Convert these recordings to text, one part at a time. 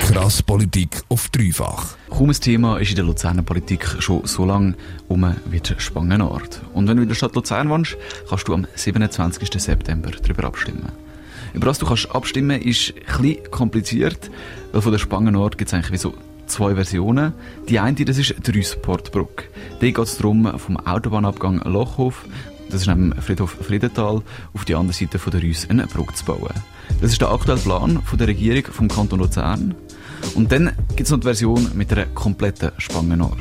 Krass Politik auf dreifach. Kaum ein Thema ist in der Luzerner Politik schon so lange um wie die Spangenort. Und wenn du in der Stadt Luzern wohnst, kannst du am 27. September darüber abstimmen. Über was du kannst abstimmen ist bisschen kompliziert, weil von der Spangenort gibt es eigentlich wie so zwei Versionen. Die eine, das ist die Rüsportbrücke. Da geht es darum, vom Autobahnabgang Lochhof, das ist neben Friedhof Friedenthal, auf die andere Seite von der Rüss eine Brücke zu bauen. Das ist der aktuelle Plan von der Regierung vom Kanton Luzern. Und dann gibt es noch die Version mit einer kompletten Spangenort.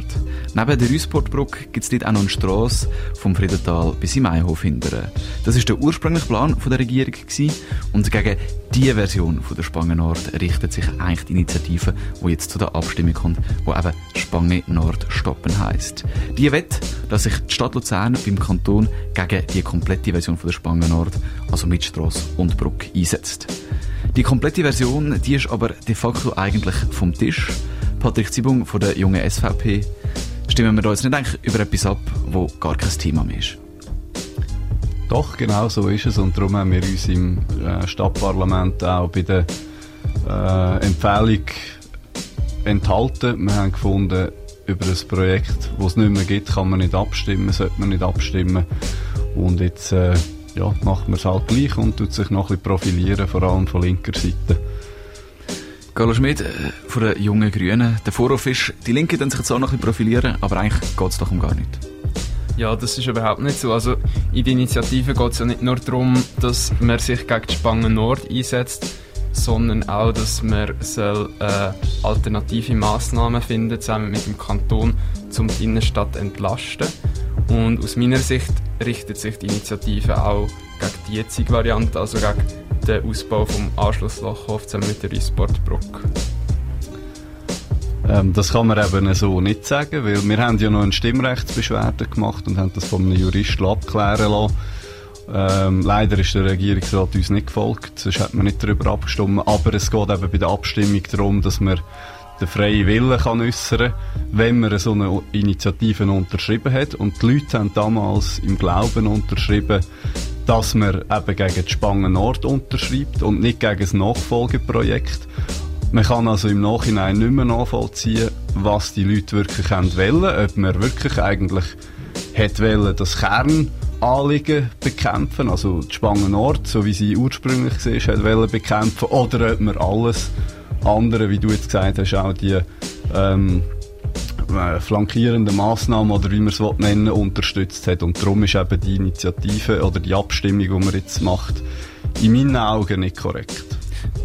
Neben der Rüsportbrücke gibt es dort auch noch eine Strasse vom Friedental bis im Maihof hindern. Das ist der ursprüngliche Plan von der Regierung gewesen. und gegen diese Version von der Spangenort richtet sich eigentlich die Initiative, die jetzt zu der Abstimmung kommt, wo eben Spange Nord stoppen heisst. Die wett, dass sich die Stadt Luzern beim Kanton gegen die komplette Version von der Spange Nord, also mit Strasse und Brücke, einsetzt. Die komplette Version, die ist aber de facto eigentlich vom Tisch. Patrick Zibung von der jungen SVP. Stimmen wir da jetzt nicht eigentlich über etwas ab, wo gar kein Thema mehr ist? Doch, genau so ist es. Und darum haben wir uns im äh, Stadtparlament auch bei der äh, Empfehlung enthalten. Wir haben gefunden, über ein Projekt, das es nicht mehr gibt, kann man nicht abstimmen, sollte man nicht abstimmen. Und jetzt äh, ja, macht man es halt gleich und tut sich noch ein bisschen profilieren, vor allem von linker Seite. Carlo Schmidt äh, von den jungen Grünen. Der Vorwurf ist, die Linke dann sich jetzt auch noch ein bisschen profilieren, aber eigentlich geht es doch um gar nicht. Ja, das ist überhaupt nicht so. Also in der Initiative geht es ja nicht nur darum, dass man sich gegen die Spangen Nord einsetzt, sondern auch, dass man soll, äh, alternative Massnahmen finden zusammen mit dem Kanton, um die Innenstadt zu entlasten. Und aus meiner Sicht richtet sich die Initiative auch gegen die jetzige Variante, also gegen den Ausbau vom Anschlusslochhof zusammen mit der Reisportbrücke. Ähm, das kann man eben so nicht sagen, weil wir haben ja noch eine Stimmrechtsbeschwerde gemacht und haben das von einem Juristen abklären lassen. Ähm, leider ist der Regierungsrat uns nicht gefolgt, sonst hat man nicht darüber abgestimmt. Aber es geht eben bei der Abstimmung darum, dass man den freien Willen kann äußern wenn man so eine Initiative unterschrieben hat. Und die Leute haben damals im Glauben unterschrieben, dass man eben gegen die Spangen Nord unterschreibt und nicht gegen das Nachfolgeprojekt. Man kann also im Nachhinein nicht mehr nachvollziehen, was die Leute wirklich wollen, ob man wirklich eigentlich hat wollen, das Kernanliegen bekämpfen, also die Spangen Nord, so wie sie ursprünglich war, hat bekämpfen, oder ob man alles andere, wie du jetzt gesagt hast, auch die ähm, äh, flankierenden Massnahmen oder wie man es nennen unterstützt hat. Und darum ist eben die Initiative oder die Abstimmung, die man jetzt macht, in meinen Augen nicht korrekt.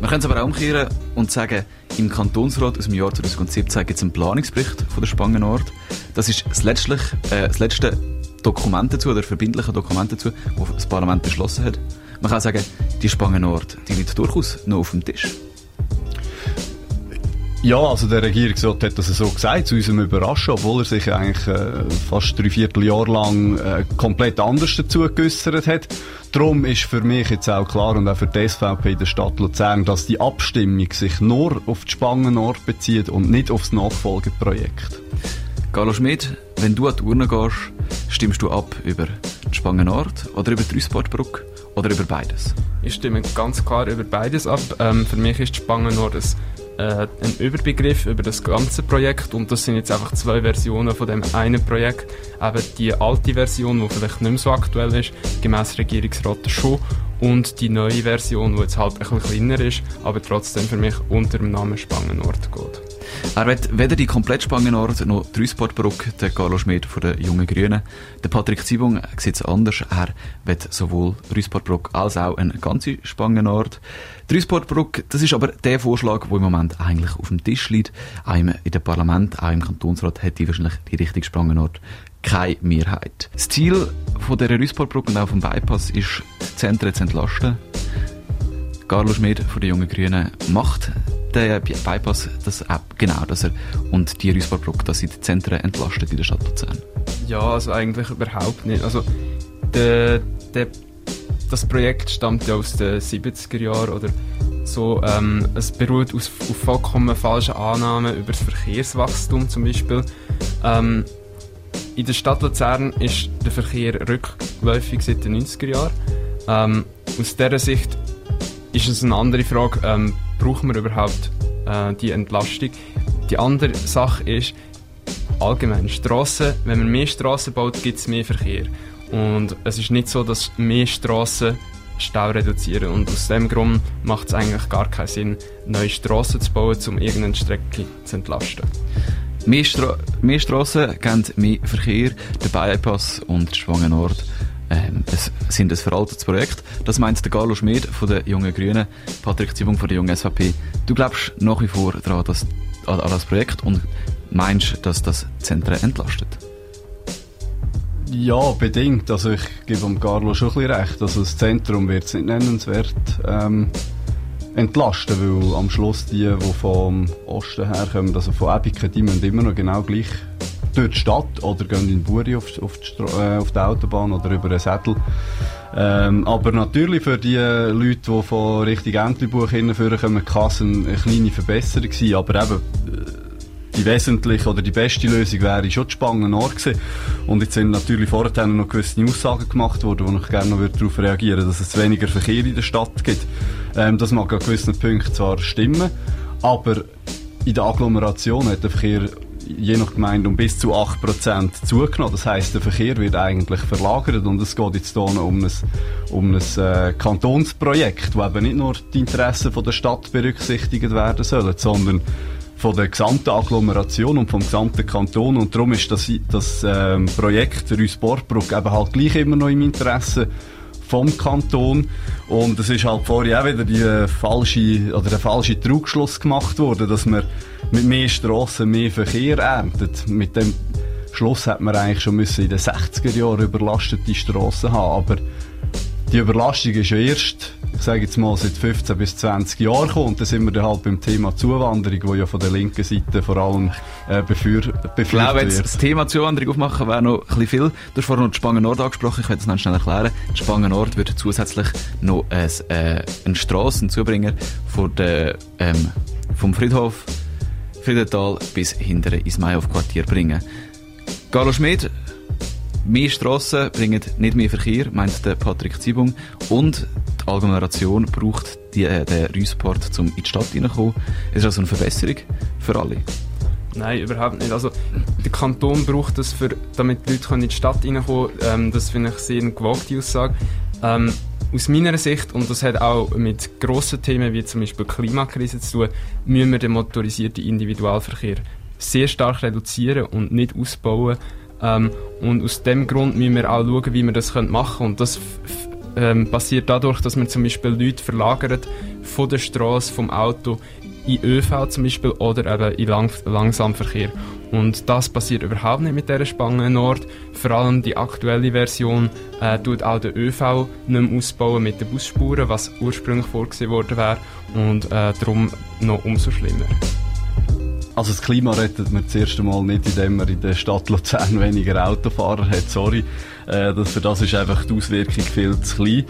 Man kann es aber auch umkehren und sagen, im Kantonsrat aus dem Jahr 2017 gibt es einen Planungsbericht von der Spangenort. Das ist das, letztlich, äh, das letzte Dokument dazu, oder verbindliche Dokument dazu, das das Parlament beschlossen hat. Man kann sagen, die Spangenort, die liegt durchaus noch auf dem Tisch. Ja, also der Regierungsrat hat das so gesagt, zu unserem Überraschen, obwohl er sich eigentlich äh, fast drei Vierteljahr lang äh, komplett anders dazu geäussert hat. Darum ist für mich jetzt auch klar und auch für die SVP in der Stadt Luzern, dass die Abstimmung sich nur auf die Spangenort bezieht und nicht auf das Nachfolgeprojekt. Carlo Schmidt, wenn du an die Urne gehst, stimmst du ab über die Spangenort oder über die Rüsportbrücke oder über beides? Ich stimme ganz klar über beides ab. Ähm, für mich ist die Spangenort ein äh, einen Überbegriff über das ganze Projekt und das sind jetzt einfach zwei Versionen von dem einen Projekt. Eben die alte Version, die vielleicht nicht mehr so aktuell ist, gemäß Regierungsrat schon und die neue Version, die jetzt halt ein bisschen kleiner ist, aber trotzdem für mich unter dem Namen Spangenort geht. Er wird weder die komplett Spangenort noch die Rüsportbrücke, der Carlo Schmidt von den Jungen Grünen. Der Patrick Zibung sieht es anders. Er wird sowohl Rüsportbrücke als auch eine ganze Spangenort. Die Rüsportbrücke, das ist aber der Vorschlag, der im Moment eigentlich auf dem Tisch liegt. Auch im, in dem Parlament, auch im Kantonsrat hätte wahrscheinlich die richtige Spangenort keine Mehrheit. Das Ziel von der Rüsportbrücke und auch vom Bypass ist, die Zentren zu entlasten. Carlo Schmidt von den Jungen Grünen macht der Bypass das auch genau, dass er und die Rüsbarbrücke, dass sie die Zentren entlastet in der Stadt Luzern? Ja, also eigentlich überhaupt nicht. Also der, der das Projekt stammt ja aus den 70er Jahren oder so. Ähm, es beruht aus, auf vollkommen falschen Annahmen über das Verkehrswachstum zum Beispiel. Ähm, in der Stadt Luzern ist der Verkehr rückläufig seit den 90er Jahren. Ähm, aus dieser Sicht ist es eine andere Frage, ähm, brauchen wir überhaupt äh, die Entlastung? Die andere Sache ist, allgemein Strassen, wenn man mehr Strassen baut, gibt es mehr Verkehr. Und es ist nicht so, dass mehr Strassen Stau reduzieren. Und aus dem Grund macht es eigentlich gar keinen Sinn, neue Strassen zu bauen, um irgendeine Strecke zu entlasten. Mehr, Stra mehr Strassen geben mehr Verkehr. Der Bypass und Schwangen Nord ähm, es sind ein veraltetes Projekt. Das meint der Carlo Schmid von den Jungen Grünen, Patrick Zibung von der Jungen SVP. Du glaubst nach wie vor daran, dass, an, an das Projekt und meinst, dass das Zentren entlastet? Ja, bedingt. Also ich gebe dem Carlo schon ein bisschen recht. Also das Zentrum wird es nicht nennenswert ähm, entlasten, weil am Schluss die, die vom Osten herkommen, also von Ebiken, die müssen immer noch genau gleich durch die Stadt oder gehen in Buri auf, auf, die, äh, auf die Autobahn oder über einen Sättel. Ähm, aber natürlich für die Leute, die von Richtung Entlebuch hinführen kommen, kann es eine, eine kleine Verbesserung sein. Aber eben, äh, die wesentliche oder die beste Lösung wäre schon die Spangen. Und jetzt sind natürlich vorher noch gewisse Aussagen gemacht worden, wo ich gerne noch darauf reagieren würde, dass es weniger Verkehr in der Stadt gibt. Ähm, das mag an gewissen Punkten zwar stimmen, aber in der Agglomeration hat der Verkehr je nach Gemeinde um bis zu 8% zugenommen. Das heißt, der Verkehr wird eigentlich verlagert und es geht jetzt hier um ein, um ein äh, Kantonsprojekt, wo eben nicht nur die Interessen von der Stadt berücksichtigt werden sollen, sondern von der gesamten Agglomeration und vom gesamten Kanton und darum ist das, das ähm, Projekt Rüss-Borgbruck eben halt gleich immer noch im Interesse vom Kanton. Und es ist halt vorher auch wieder die äh, falsche, oder der falsche Trugschluss gemacht worden, dass man mit mehr Strassen mehr Verkehr erntet. Mit dem Schluss hat man eigentlich schon müssen in den 60er Jahren überlastete Strassen haben. Aber die Überlastung ist ja erst, ich sage jetzt mal, seit 15 bis 20 Jahren gekommen. Und da sind wir dann halt beim Thema Zuwanderung, wo ja von der linken Seite vor allem äh, befür, Ich glaube, jetzt das Thema Zuwanderung aufmachen wäre noch ein bisschen viel. Du hast vorhin noch die Spangen Nord angesprochen, ich werde es noch schnell erklären. Die Spangen Nord würde zusätzlich noch ein, äh, eine Strasse, Zubringer von der, ähm, vom Friedhof Friedenthal bis hintere ins Mayhof-Quartier bringen. Carlo Schmid, mehr Strassen bringen nicht mehr Verkehr, meint der Patrick Zibung. Und die Agglomeration braucht die, äh, den Rüsport, um in die Stadt hineinzukommen. Es ist also eine Verbesserung für alle. Nein, überhaupt nicht. Also, der Kanton braucht das, für, damit die Leute in die Stadt reinkommen können. Ähm, das finde ich sehr eine gewagte Aussage. Ähm, aus meiner Sicht, und das hat auch mit grossen Themen wie zum Beispiel Klimakrise zu tun, müssen wir den motorisierten Individualverkehr sehr stark reduzieren und nicht ausbauen. Ähm, und aus dem Grund müssen wir auch schauen, wie wir das machen können. Und das ähm, passiert dadurch, dass man zum Beispiel Leute verlagert von der Straße, vom Auto in ÖV zum Beispiel oder eben in Lang Langsamverkehr. Und das passiert überhaupt nicht mit dieser Spange Nord. Vor allem die aktuelle Version äh, tut auch den ÖV nicht mehr ausbauen mit den Busspuren, was ursprünglich vorgesehen worden wäre. Und äh, darum noch umso schlimmer. Also das Klima rettet man das erste Mal nicht, indem man in der Stadt Luzern weniger Autofahrer hat, sorry. Äh, für das ist einfach die Auswirkung viel zu klein.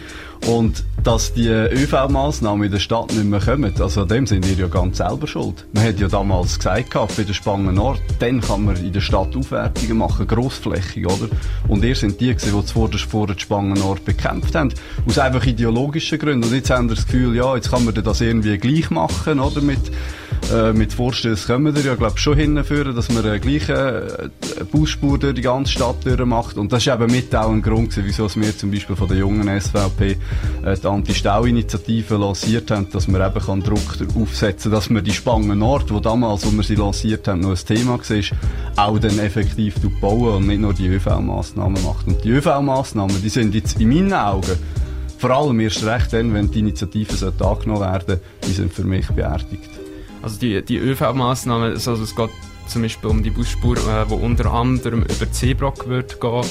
Und dass die ÖV-Massnahmen in der Stadt nicht mehr kommen, also dem sind wir ja ganz selber schuld. Man hat ja damals gesagt, gehabt, bei der Spangen Nord, dann kann man in der Stadt Aufwertungen machen, grossflächig, oder? Und ihr sind die gewesen, die zuvor vor der Spangen Nord bekämpft haben. Aus einfach ideologischen Gründen. Und jetzt haben wir das Gefühl, ja, jetzt kann man das irgendwie gleich machen, oder? Mit, äh, mit Vorstößen kommen wir ja, glaube schon hinführen, dass man eine gleiche äh, Busspur durch die ganze Stadt macht. Und das ist eben mit auch ein Grund gewesen, wieso wir zum Beispiel von der jungen SVP äh, die Anti-Stau-Initiative lanciert haben, dass man eben kann Druck aufsetzen kann, dass man die Spangen Nord, wo damals, wo wir sie lanciert haben, noch ein Thema war, auch dann effektiv bauen und nicht nur die ÖV-Massnahmen macht. Und die ÖV-Massnahmen, die sind jetzt in meinen Augen vor allem erst recht dann, wenn die Initiative angenommen werden die sind für mich beerdigt. Also die, die ÖV-Massnahmen, also es geht zum Beispiel um die Busspur, äh, wo unter anderem über Seebrock wird gehen.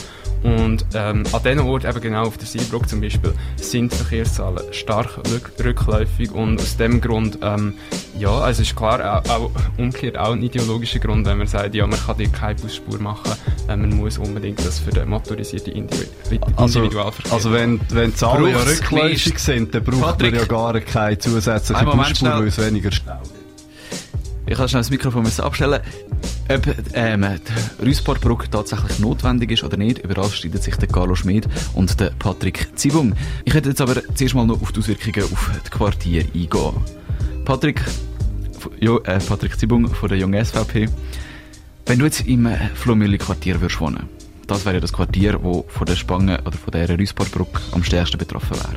Und ähm, an diesen Orten, eben genau auf der Seebrock zum Beispiel, sind die Verkehrszahlen stark rückläufig und aus dem Grund, ähm, ja, also ist klar, auch, auch umgekehrt auch ein ideologischer Grund, wenn man sagt, ja, man kann hier keine Busspur machen, äh, man muss unbedingt das für den motorisierten Individu Also, Individualverkehr also wenn, wenn die Zahlen ja rückläufig sind, dann braucht Patrick. man ja gar keine zusätzliche Busspur, weil es weniger Stau. Ich kann schnell das Mikrofon abstellen. Ob ähm, die Rüsportbrücke tatsächlich notwendig ist oder nicht, über das streiten sich der Carlo Schmid und der Patrick Zibung. Ich hätte jetzt aber zuerst mal noch auf die Auswirkungen auf die Quartiere eingehen. Patrick, jo, äh, Patrick Zibung von der jungen SVP. Wenn du jetzt im äh, Flomüli-Quartier würdest wohnen, das wäre ja das Quartier, wo von der Spange oder von der Rüsportbrücke am stärksten betroffen wäre.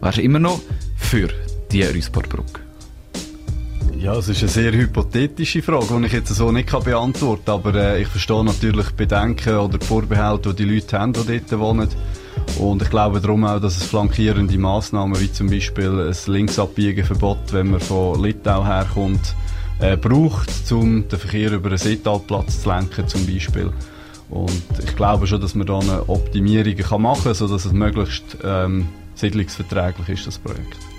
Wärst du immer noch für die Rüsportbrücke? Ja, es ist eine sehr hypothetische Frage, die ich jetzt so nicht beantworten kann. Aber äh, ich verstehe natürlich Bedenken oder Vorbehalte, die die Leute haben, die dort wohnen. Und ich glaube darum auch, dass es flankierende Massnahmen, wie zum Beispiel ein Linksabbiegenverbot, wenn man von Litau herkommt, äh, braucht, um den Verkehr über einen Seetalplatz zu lenken, zum Beispiel. Und ich glaube schon, dass man da eine Optimierung machen kann, sodass es möglichst ähm, siedlungsverträglich ist, das Projekt.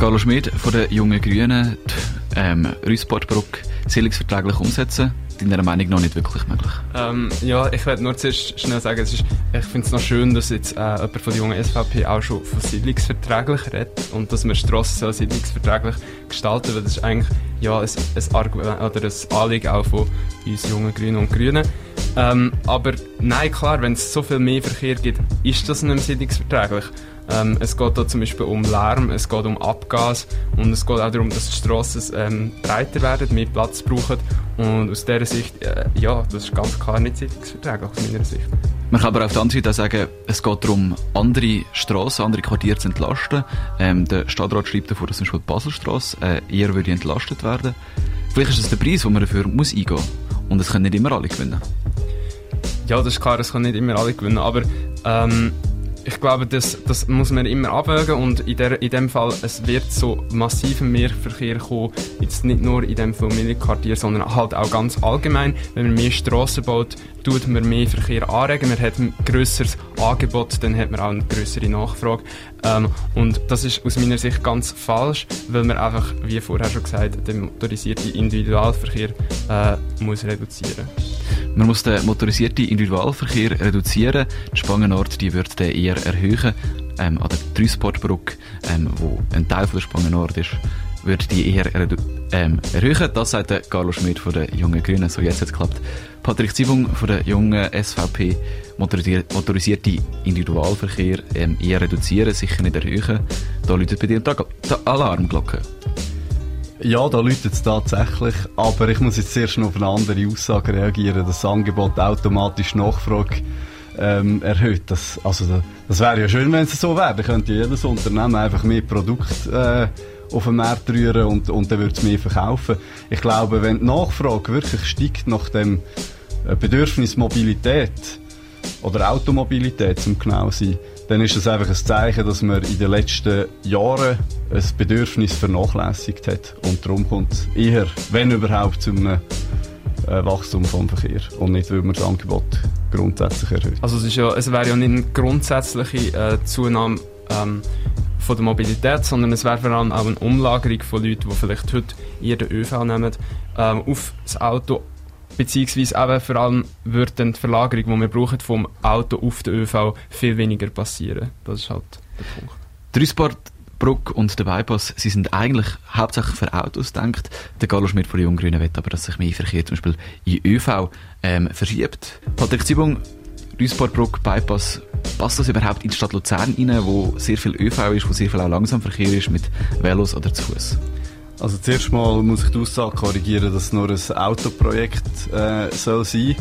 Carlo Schmid von den Jungen Grünen, die ähm, Rüsportbrücke siedlungsverträglich umsetzen, deiner Meinung nach nicht wirklich möglich. Ähm, ja, ich werde nur zuerst schnell sagen, ist, ich finde es noch schön, dass jetzt äh, jemand von der jungen SVP auch schon von siedlungsverträglich redet und dass man Strassen siedlungsverträglich gestalten weil das ist eigentlich ja, ein, ein, Argument oder ein Anliegen auch von uns jungen Grünen und Grünen. Ähm, aber nein, klar, wenn es so viel mehr Verkehr gibt, ist das nicht mehr siedlungsverträglich. Ähm, es geht da zum Beispiel um Lärm, es geht um Abgas und es geht auch darum, dass die Strassen ähm, breiter werden, mehr Platz brauchen und aus dieser Sicht, äh, ja, das ist ganz klar nicht siedlungsverträglich aus meiner Sicht. Man kann aber auf der anderen Seite auch sagen, es geht darum, andere Strassen, andere Quartiere zu entlasten. Ähm, der Stadtrat schreibt davor, dass zum Beispiel die Baselstrasse äh, eher würde entlastet werden. Vielleicht ist das der Preis, den man dafür muss eingehen muss. Und es können nicht immer alle gewinnen. Ja, das ist klar, es können nicht immer alle gewinnen, aber ähm, ich glaube, das, das muss man immer abwägen und in, der, in dem Fall, es wird so massiven Mehrverkehr kommen, jetzt nicht nur in dem Familienquartier, sondern halt auch ganz allgemein. Wenn man mehr Strassen baut, tut man mehr Verkehr anregen, man hat ein grösseres Angebot, dann hat man auch eine grössere Nachfrage. Ähm, und das ist aus meiner Sicht ganz falsch, weil man einfach, wie vorher schon gesagt, den motorisierten Individualverkehr äh, muss reduzieren Man muss den motorisierten Individualverkehr reduzieren. Die Spangenort die wird den eher erhöhen. Ähm, an der Dreisportbrücke, ähm, wo ein Teil von der Spangenort ist, wird die eher ähm, erhöhen. Das sagt der Carlo Schmidt von der Jungen Grünen. So, jetzt hat es geklappt. Patrick Zibung von der Jungen SVP. Motorisier motorisierte Individualverkehr ähm, eher reduzieren, sicher nicht erhöhen. Da läutet bei dir die Alarmglocke. Ja, da läutet es tatsächlich. Aber ich muss jetzt zuerst noch auf eine andere Aussage reagieren, dass das Angebot automatisch Nachfrage ähm, erhöht. Das, also, da- das wäre ja schön, wenn es so wäre. Dann könnte jedes Unternehmen einfach mehr Produkte äh, auf den Markt rühren und, und dann würde es mehr verkaufen. Ich glaube, wenn die Nachfrage wirklich steigt nach dem äh, Bedürfnis Mobilität oder Automobilität, zum genau sein, dann ist das einfach ein Zeichen, dass man in den letzten Jahren ein Bedürfnis vernachlässigt hat. Und darum kommt es eher, wenn überhaupt, zu einem äh, Wachstum vom Verkehr. Und nicht, weil man das Angebot grundsätzlich erhöht. Also es, ist ja, es wäre ja nicht eine grundsätzliche äh, Zunahme ähm, von der Mobilität, sondern es wäre vor allem auch eine Umlagerung von Leuten, die vielleicht heute eher den ÖV nehmen, ähm, auf das Auto, beziehungsweise eben vor allem würde dann die Verlagerung, die wir brauchen, vom Auto auf den ÖV viel weniger passieren. Das ist halt der Punkt. Die Dreisportbrücke und der Bypass, sie sind eigentlich hauptsächlich für Autos gedacht. Der Carlo Schmidt von Junggrünen will aber, dass sich mehr Verkehr zum Beispiel in ÖV ähm, verschiebt. Patrick Zibung, Dreisportbrücke, Bypass, passt das überhaupt in die Stadt Luzern rein, wo sehr viel ÖV ist, wo sehr viel auch Langsamverkehr ist mit Velos oder zu Fuß? Also zuerst mal muss ich die Aussage korrigieren, dass es nur ein Autoprojekt äh, soll sein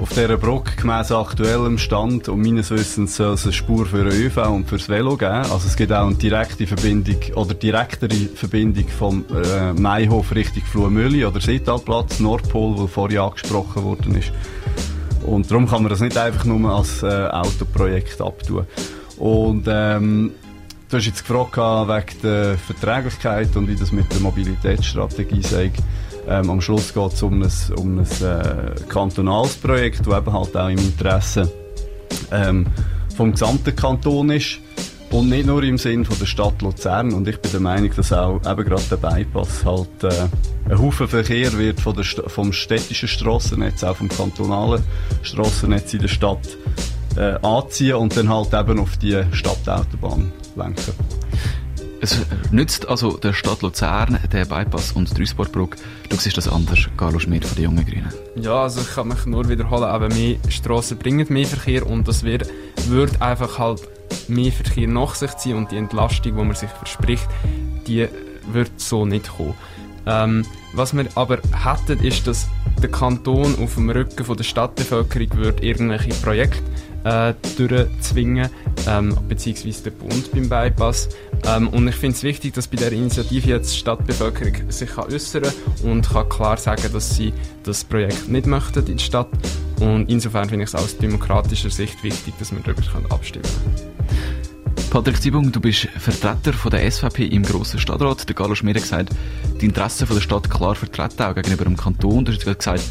Auf dieser Brücke, gemäss aktuellem Stand und meines Wissens, soll es eine Spur für den ÖV und fürs Velo geben. Also es gibt auch eine direkte Verbindung oder direktere Verbindung vom äh, Maihof Richtung Fluemülli oder Seetalplatz, Nordpol, wo vorher angesprochen worden ist. Und darum kann man das nicht einfach nur als äh, Autoprojekt abtun. Und ähm, du hast jetzt gefragt wegen der Verträglichkeit und wie das mit der Mobilitätsstrategie sei. Ähm, am Schluss geht es um ein, um ein äh, kantonales Projekt, das eben halt auch im Interesse ähm, vom gesamten Kanton ist. Und nicht nur im Sinn von der Stadt Luzern. Und ich bin der Meinung, dass auch eben gerade der Bypass halt äh, ein Haufen Verkehr wird von der St vom städtischen Strassennetz, auch vom kantonalen Strassennetz in der Stadt äh, anziehen und dann halt eben auf die Stadtautobahn lenken. Es nützt also der Stadt Luzern, der Bypass und die Duisburgbrücke. Du siehst das anders, Carlo Schmidt von den Jungen Grünen. Ja, also ich kann mich nur wiederholen, aber mehr Strassen bringen mehr Verkehr und das wird, wird einfach halt mehr Verkehr nach sich ziehen und die Entlastung, die man sich verspricht, die wird so nicht kommen. Ähm, was wir aber hätten, ist, dass der Kanton auf dem Rücken von der Stadtbevölkerung wird irgendwelche Projekte äh, durchzwingen, ähm, beziehungsweise der Bund beim Bypass. Ähm, und ich finde es wichtig, dass bei der Initiative jetzt die Stadtbevölkerung sich kann äußern und kann klar sagen, dass sie das Projekt nicht möchten in der Stadt. Und insofern finde ich es aus demokratischer Sicht wichtig, dass wir darüber abstimmen können. Patrick Zibung, du bist Vertreter von der SVP im Grossen Stadtrat. Der Carlo Schmidt hat gesagt, die Interessen der Stadt klar vertreten, auch gegenüber dem Kanton. Du hast gesagt,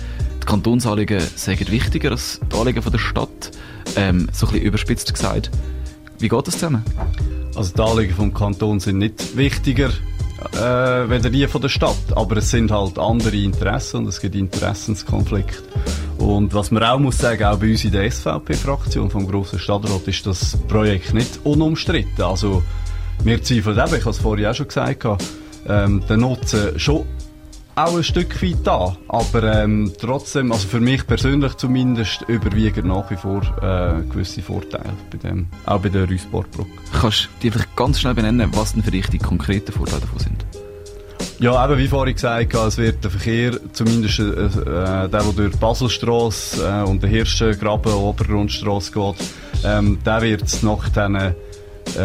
die Kantonsanliegen seien wichtiger als die Anliegen der Stadt. Ähm, so ein bisschen überspitzt gesagt. Wie geht das zusammen? Also die Anliegen vom Kanton sind nicht wichtiger äh, weder die von der Stadt, aber es sind halt andere Interessen und es gibt Interessenskonflikte. Und was man auch muss sagen, auch bei uns in der SVP-Fraktion vom grossen Stadtrat ist das Projekt nicht unumstritten. Also wir zweifeln eben, ich habe es vorhin auch schon gesagt, ähm, den Nutzen schon auch ein Stück weit da. Aber ähm, trotzdem, also für mich persönlich zumindest, überwiegen nach wie vor äh, gewisse Vorteile bei dem, auch bei der Rüsportbrücke. Kannst du dir vielleicht ganz schnell benennen, was denn für dich die konkreten Vorteile davon sind? Ja, eben wie vorhin gesagt, es wird der Verkehr, zumindest äh, der, der durch die Baselstrasse äh, und den Hirschengraben, Obergrundstrasse geht, ähm, der wird nach dann äh,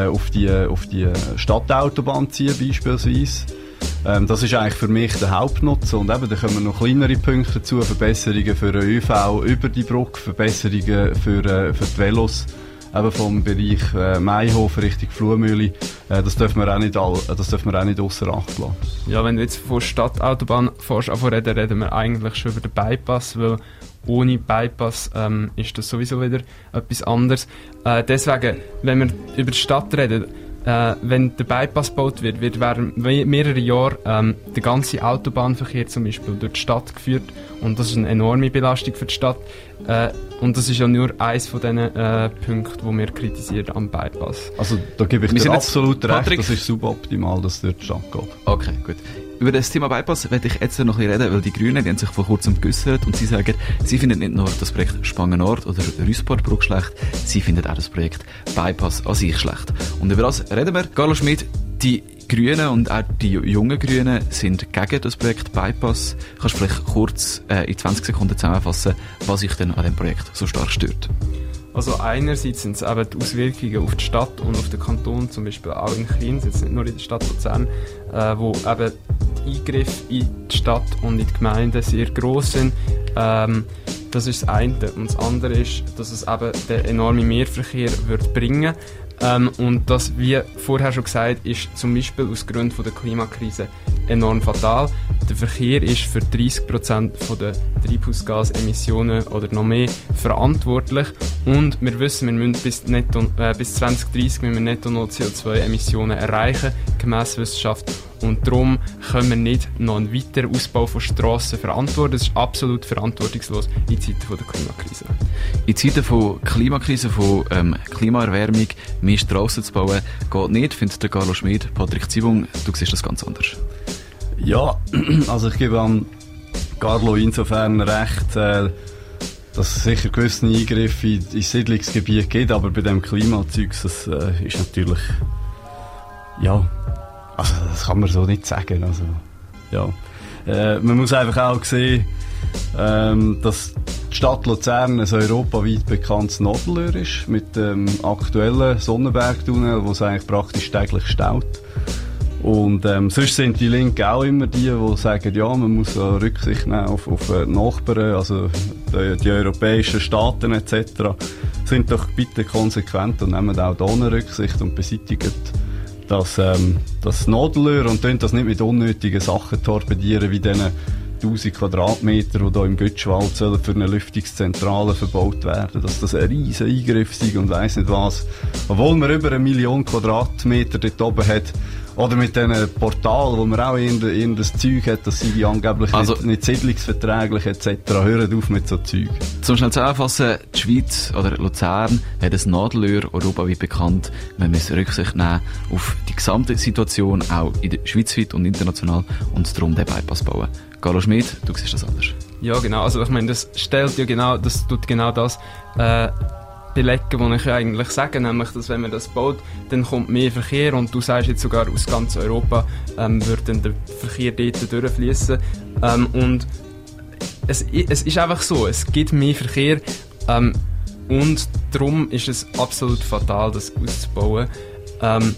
auf, die, auf die Stadtautobahn ziehen beispielsweise. Ähm, das ist eigentlich für mich der Hauptnutzen. Und eben, da kommen noch kleinere Punkte dazu, Verbesserungen für den ÖV über die Brücke, Verbesserungen für, äh, für die Velos, eben vom Bereich äh, Maihof Richtung Fluhmühle. Äh, das dürfen wir auch nicht, all, das dürfen wir auch nicht außer Acht lassen. Ja, wenn du jetzt von Stadtautobahn fährst, reden wir eigentlich schon über den Bypass, weil ohne Bypass ähm, ist das sowieso wieder etwas anderes. Äh, deswegen, wenn wir über die Stadt reden, äh, wenn der Bypass gebaut wird, wird während mehreren Jahren ähm, der ganze Autobahnverkehr zum Beispiel durch die Stadt geführt und das ist eine enorme Belastung für die Stadt äh, und das ist ja nur eins von diesen äh, Punkten, die wir kritisieren am Bypass. Also da gebe ich dir absolut recht, Patrick. das ist suboptimal, dass es durch die Stadt geht. Okay, gut. Über das Thema Bypass werde ich jetzt noch ein reden, weil die Grünen die haben sich vor kurzem geäussert und sie sagen, sie finden nicht nur das Projekt Spangenort oder Rüsportbrück schlecht, sie finden auch das Projekt Bypass an sich schlecht. Und über das reden wir. Carlo Schmidt, die Grünen und auch die jungen Grünen sind gegen das Projekt Bypass. Kannst du vielleicht kurz äh, in 20 Sekunden zusammenfassen, was sich denn an dem Projekt so stark stört? Also einerseits sind es eben die Auswirkungen auf die Stadt und auf den Kanton, zum Beispiel auch in Klins, jetzt nicht nur in der Stadt Luzern, äh, wo eben die Eingriffe in die Stadt und in die Gemeinden sehr groß sind. Ähm, das ist das eine. Und das andere ist, dass es eben den enormen Mehrverkehr wird bringen ähm, und das, wie vorher schon gesagt, ist zum Beispiel aus Gründen der Klimakrise enorm fatal. Der Verkehr ist für 30% der Treibhausgasemissionen oder noch mehr verantwortlich und wir wissen, wir müssen bis, netto, äh, bis 2030 müssen wir netto null CO2-Emissionen erreichen, gemäss Wissenschaft. Und darum können wir nicht noch einen weiteren Ausbau von Strassen verantworten. Das ist absolut verantwortungslos in Zeiten der Klimakrise. In Zeiten von Klimakrise, von ähm, Klimaerwärmung, mehr Strassen zu bauen, geht nicht, findet der Carlo Schmid. Patrick Zibung, du siehst das ganz anders. Ja, also ich gebe an Carlo insofern recht, äh, dass es sicher gewisse Eingriffe in, in Siedlungsgebiet gibt, aber bei dem Klimazeug, das äh, ist natürlich, ja, also das kann man so nicht sagen, also, ja. Äh, man muss einfach auch sehen, ähm, dass die Stadt Luzern ein europaweit bekanntes Nadelöhr ist, mit dem aktuellen Sonnenbergtunnel, wo es eigentlich praktisch täglich staut. Und ähm, sonst sind die Linken auch immer die, die sagen, ja, man muss äh, Rücksicht nehmen auf, auf äh, Nachbarn, also die, die, europäischen Staaten etc. Sind doch bitte konsequent und nehmen auch da eine Rücksicht und beseitigen das, ähm, das Nadelöhr und das nicht mit unnötigen Sachen torpedieren, wie diesen 1000 Quadratmeter, die hier im Götschwald sollen für eine Lüftungszentrale verbaut werden, dass das ein riesen Eingriff sei und weiss nicht was. Obwohl man über eine Million Quadratmeter dort oben hat, oder mit diesen Portalen, wo man auch irgendein Zeug hat, das sei angeblich Also- nicht, nicht siedlungsverträglich etc. Hört auf mit so Zeug. Zum schnell zusammenfassen, die Schweiz oder Luzern hat ein Nadelöhr, europaweit bekannt. Man muss Rücksicht nehmen auf die gesamte Situation, auch in der Schweizweit und international, und darum den Bypass bauen. Carlo Schmid, du siehst das anders. Ja, genau. Also ich meine, das stellt ja genau, das tut genau das äh, belegen, was ich eigentlich sage, nämlich, dass wenn man das baut, dann kommt mehr Verkehr und du sagst jetzt sogar aus ganz Europa ähm, wird dann der Verkehr dort durchfließen ähm, und es, es ist einfach so, es gibt mehr Verkehr ähm, und darum ist es absolut fatal, das auszubauen. Ähm,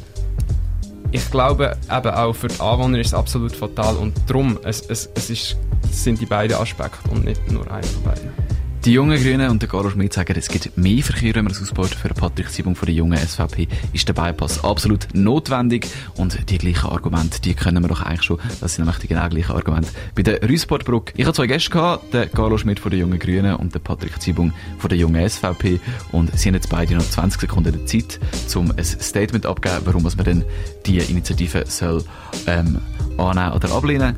ich glaube, eben auch für die Anwohner ist es absolut fatal und darum, es, es, es, ist, sind die beiden Aspekte und nicht nur einer von beiden. Die jungen Grünen und der Carlo Schmid sagen, es gibt mehr Verkehr, wenn man es ausbaut. Für Patrick Siebung von der jungen SVP ist der Bypass absolut notwendig. Und die gleichen Argumente, die können wir doch eigentlich schon. Das sind nämlich die genau gleichen Argumente bei der Rüsportbrücke. Ich habe zwei Gäste gehabt, der Carlo Schmid von der jungen Grünen und der Patrick Siebung von der jungen SVP. Und sie haben jetzt beide noch 20 Sekunden Zeit, um ein Statement abzugeben, warum man denn die Initiative soll, ähm, annehmen oder ablehnen.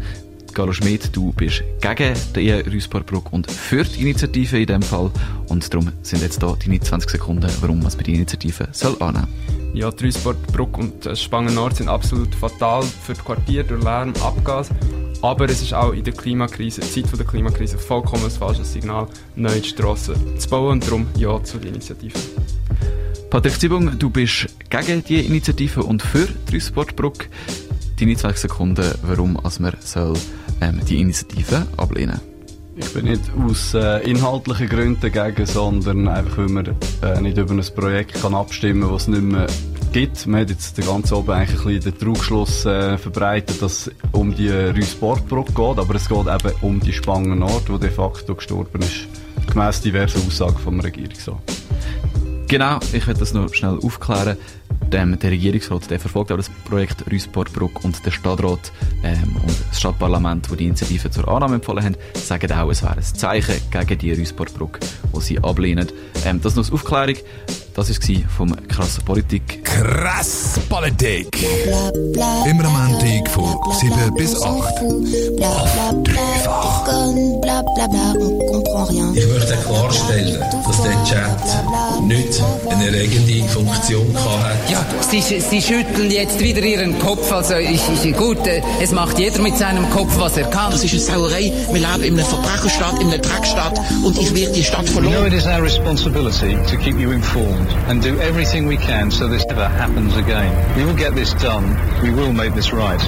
Carlo Schmid, du bist gegen die Rüsportbrücke und für die Initiative in dem Fall. Und darum sind jetzt da deine 20 Sekunden, warum man die Initiative soll annehmen. Ja, die Rüsportbrücke und das Spangen Nord sind absolut fatal für das Quartier durch Lärm, Abgas. Aber es ist auch in der Klimakrise, Zeit von der Klimakrise, vollkommen ein falsches Signal, neue Strassen zu bauen und darum ja zur Initiative. Patrick Zibung, du bist gegen die Initiative und für die Rüsportbrücke. Deine 20 Sekunden, warum als man soll, ähm, die Initiative ablehnen Ich bin nicht aus äh, inhaltlichen Gründen dagegen, sondern einfach, weil man äh, nicht über ein Projekt kann abstimmen kann, das es nicht mehr gibt. Man hat jetzt den ganzen Oben eigentlich ein bisschen den Trugschluss äh, verbreitet, dass es um die Rüsportbrücke geht, aber es geht eben um die Spangen Nord, die de facto gestorben ist, gemäss diversen Aussagen vom Regierungsrat. Genau, ich werde das noch schnell aufklären. Dem, der Regierungsrat der verfolgt auch das Projekt Rüsportbrücke und der Stadtrat ähm, und das Stadtparlament, die die Initiative zur Annahme empfohlen haben, sagen auch, es wäre ein Zeichen gegen die Rüsportbrücke, die sie ablehnen. Ähm, das noch als Aufklärung. Das war vom Krass Politik. Krass Politik. Immer am Montag von 7 bis 8. Auf dreifach. Ich möchte klarstellen, dass der Chat nicht eine erregende Funktion hat. Ja, Sie, Sie schütteln jetzt wieder Ihren Kopf. Also ich, ich, gut, äh, es macht jeder mit seinem Kopf, was er kann. Das ist eine Sauerei. Wir leben in einer Verbrecherstadt, in einer Dreckstadt und ich werde die Stadt We know verloren. it is our responsibility to keep you informed and do everything we can so this never happens again. We will get this done. We will make this right.